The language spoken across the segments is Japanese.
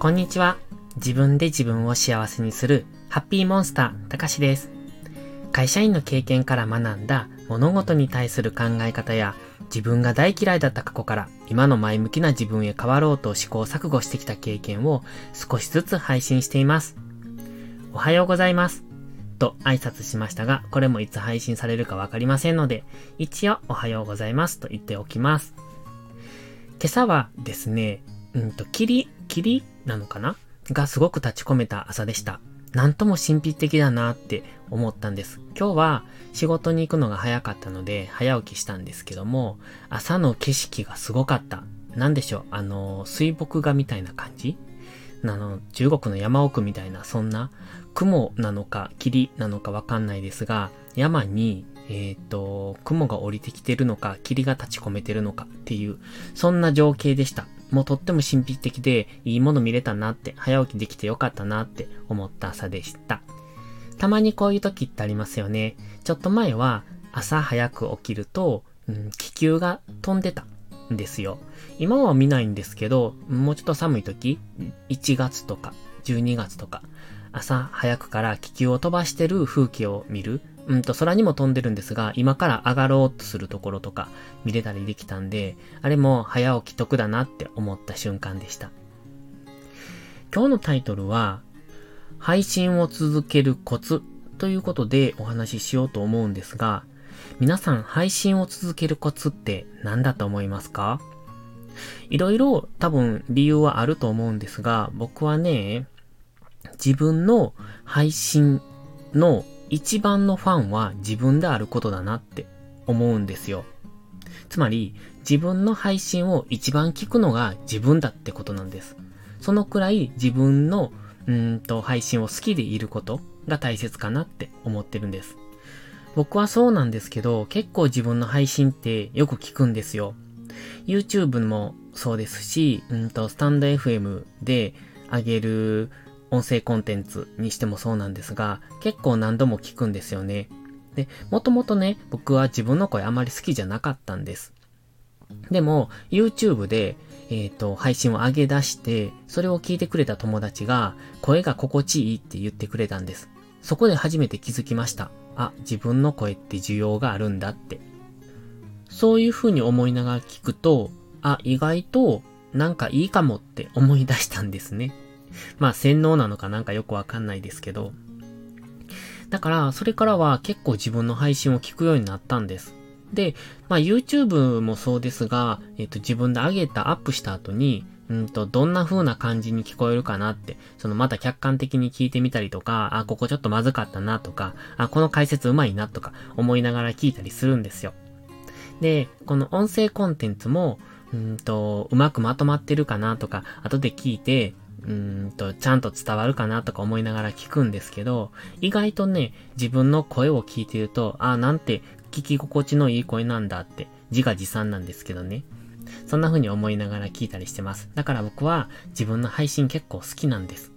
こんにちは。自分で自分を幸せにするハッピーモンスター、たかしです。会社員の経験から学んだ物事に対する考え方や自分が大嫌いだった過去から今の前向きな自分へ変わろうと試行錯誤してきた経験を少しずつ配信しています。おはようございます。と挨拶しましたが、これもいつ配信されるかわかりませんので、一応おはようございますと言っておきます。今朝はですね、うんと、霧、霧なのかな？がすごく立ち込めた朝でした。なんとも神秘的だなって思ったんです。今日は仕事に行くのが早かったので早起きしたんですけども、朝の景色がすごかった。なんでしょう、あの、水墨画みたいな感じ？あの、中国の山奥みたいな、そんな雲なのか霧なのかわかんないですが、山にえっ、ー、と、雲が降りてきてるのか、霧が立ち込めてるのかっていう、そんな情景でした。もうとっても神秘的で、いいもの見れたなって、早起きできてよかったなって思った朝でした。たまにこういう時ってありますよね。ちょっと前は、朝早く起きると、うん、気球が飛んでたんですよ。今は見ないんですけど、もうちょっと寒い時、1月とか12月とか、朝早くから気球を飛ばしてる風景を見る。うんと、空にも飛んでるんですが、今から上がろうとするところとか見れたりできたんで、あれも早起き得だなって思った瞬間でした。今日のタイトルは、配信を続けるコツということでお話ししようと思うんですが、皆さん配信を続けるコツって何だと思いますか？いろいろ多分理由はあると思うんですが、僕はね、自分の配信の一番のファンは自分であることだなって思うんですよ。つまり、自分の配信を一番聞くのが自分だってことなんです。そのくらい自分のうんと配信を好きでいることが大切かなって思ってるんです。僕はそうなんですけど、結構自分の配信ってよく聞くんですよ。YouTube もそうですし、うんと、スタンド FM で上げる音声コンテンツにしてもそうなんですが、結構何度も聞くんですよね。で、もともとね、僕は自分の声あまり好きじゃなかったんです。でも、YouTube で、えっ、ー、と、配信を上げ出して、それを聞いてくれた友達が、声が心地いいって言ってくれたんです。そこで初めて気づきました。あ、自分の声って需要があるんだって。そういう風に思いながら聞くと、あ、意外となんかいいかもって思い出したんですね。まあ洗脳なのかなんかよくわかんないですけど。だから、それからは結構自分の配信を聞くようになったんです。で、まあ YouTube もそうですが、えっ、と自分で上げたアップした後に、うんと、どんな風な感じに聞こえるかなって、そのまた客観的に聞いてみたりとか、あ、ここちょっとまずかったなとか、あ、この解説うまいなとか思いながら聞いたりするんですよ。で、この音声コンテンツも、うんと、うまくまとまってるかなとか、後で聞いて、うんと、ちゃんと伝わるかなとか思いながら聞くんですけど、意外とね、自分の声を聞いてると、ああ、なんて聞き心地のいい声なんだって、自画自賛なんですけどね。そんな風に思いながら聞いたりしてます。だから僕は自分の配信結構好きなんです。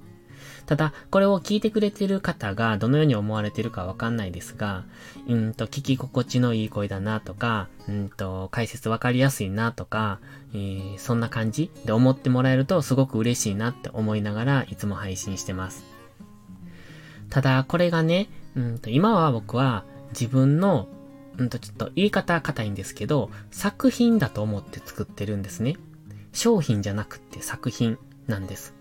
ただ、これを聞いてくれてる方がどのように思われてるかわかんないですが、うんと、聞き心地のいい声だなとか、うんと、解説わかりやすいなとか、えー、そんな感じで思ってもらえるとすごく嬉しいなって思いながらいつも配信してます。ただ、これがね、うんと、今は僕は自分のうんとちょっと言い方硬いんですけど、作品だと思って作ってるんですね。商品じゃなくて作品なんです。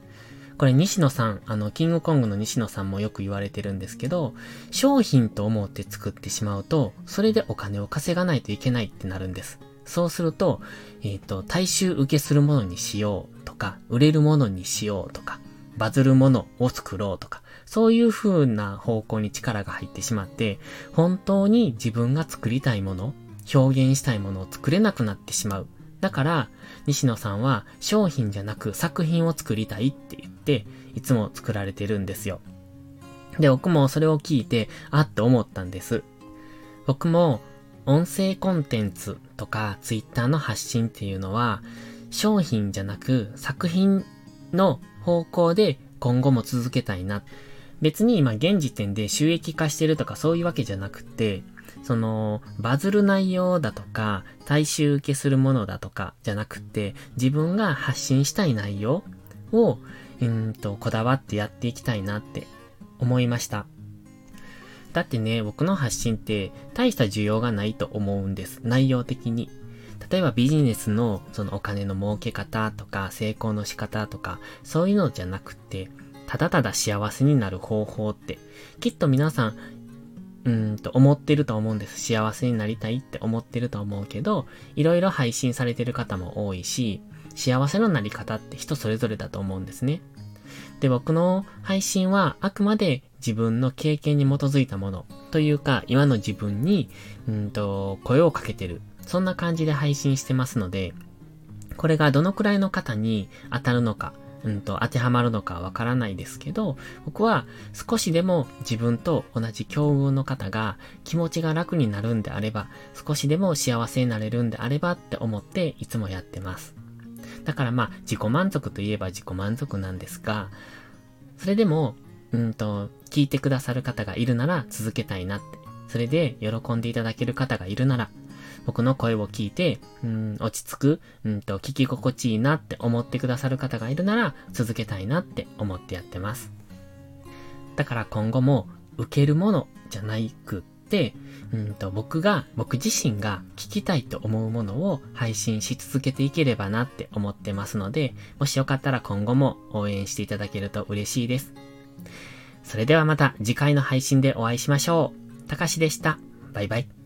これ西野さん、あの、キングコングの西野さんもよく言われてるんですけど、商品と思って作ってしまうと、それでお金を稼がないといけないってなるんです。そうすると、えっ、ー、と、大衆受けするものにしようとか、売れるものにしようとか、バズるものを作ろうとか、そういう風な方向に力が入ってしまって、本当に自分が作りたいもの、表現したいものを作れなくなってしまう。だから、西野さんは商品じゃなく作品を作りたいって言って、いつも作られてるんですよ。で、僕もそれを聞いて、あって思ったんです。僕も、音声コンテンツとかツイッターの発信っていうのは、商品じゃなく作品の方向で今後も続けたいな。別に今現時点で収益化してるとかそういうわけじゃなくて、その、バズる内容だとか、大衆受けするものだとかじゃなくて、自分が発信したい内容を、うんと、こだわってやっていきたいなって思いました。だってね、僕の発信って大した需要がないと思うんです。内容的に。例えばビジネスのそのお金の儲け方とか成功の仕方とかそういうのじゃなくて、ただただ幸せになる方法ってきっと皆さんうんと思ってると思うんです。幸せになりたいって思ってると思うけど、いろいろ配信されてる方も多いし、幸せのなり方って人それぞれだと思うんですね。で、僕の配信はあくまで自分の経験に基づいたものというか、今の自分に、うんと、声をかけてる。そんな感じで配信してますので、これがどのくらいの方に当たるのか、うんと、当てはまるのかわからないですけど、僕は少しでも自分と同じ境遇の方が気持ちが楽になるんであれば、少しでも幸せになれるんであればって思っていつもやってます。だからまあ、自己満足といえば自己満足なんですが、それでも、うんと、聞いてくださる方がいるなら続けたいなって。それで喜んでいただける方がいるなら、僕の声を聞いて、うん、落ち着く、うんと、聞き心地いいなって思ってくださる方がいるなら、続けたいなって思ってやってます。だから今後も、受けるものじゃないく、うんと僕が、僕自身が聞きたいと思うものを配信し続けていければなって思ってますので、もしよかったら今後も応援していただけると嬉しいです。それではまた次回の配信でお会いしましょう。たかしでした。バイバイ。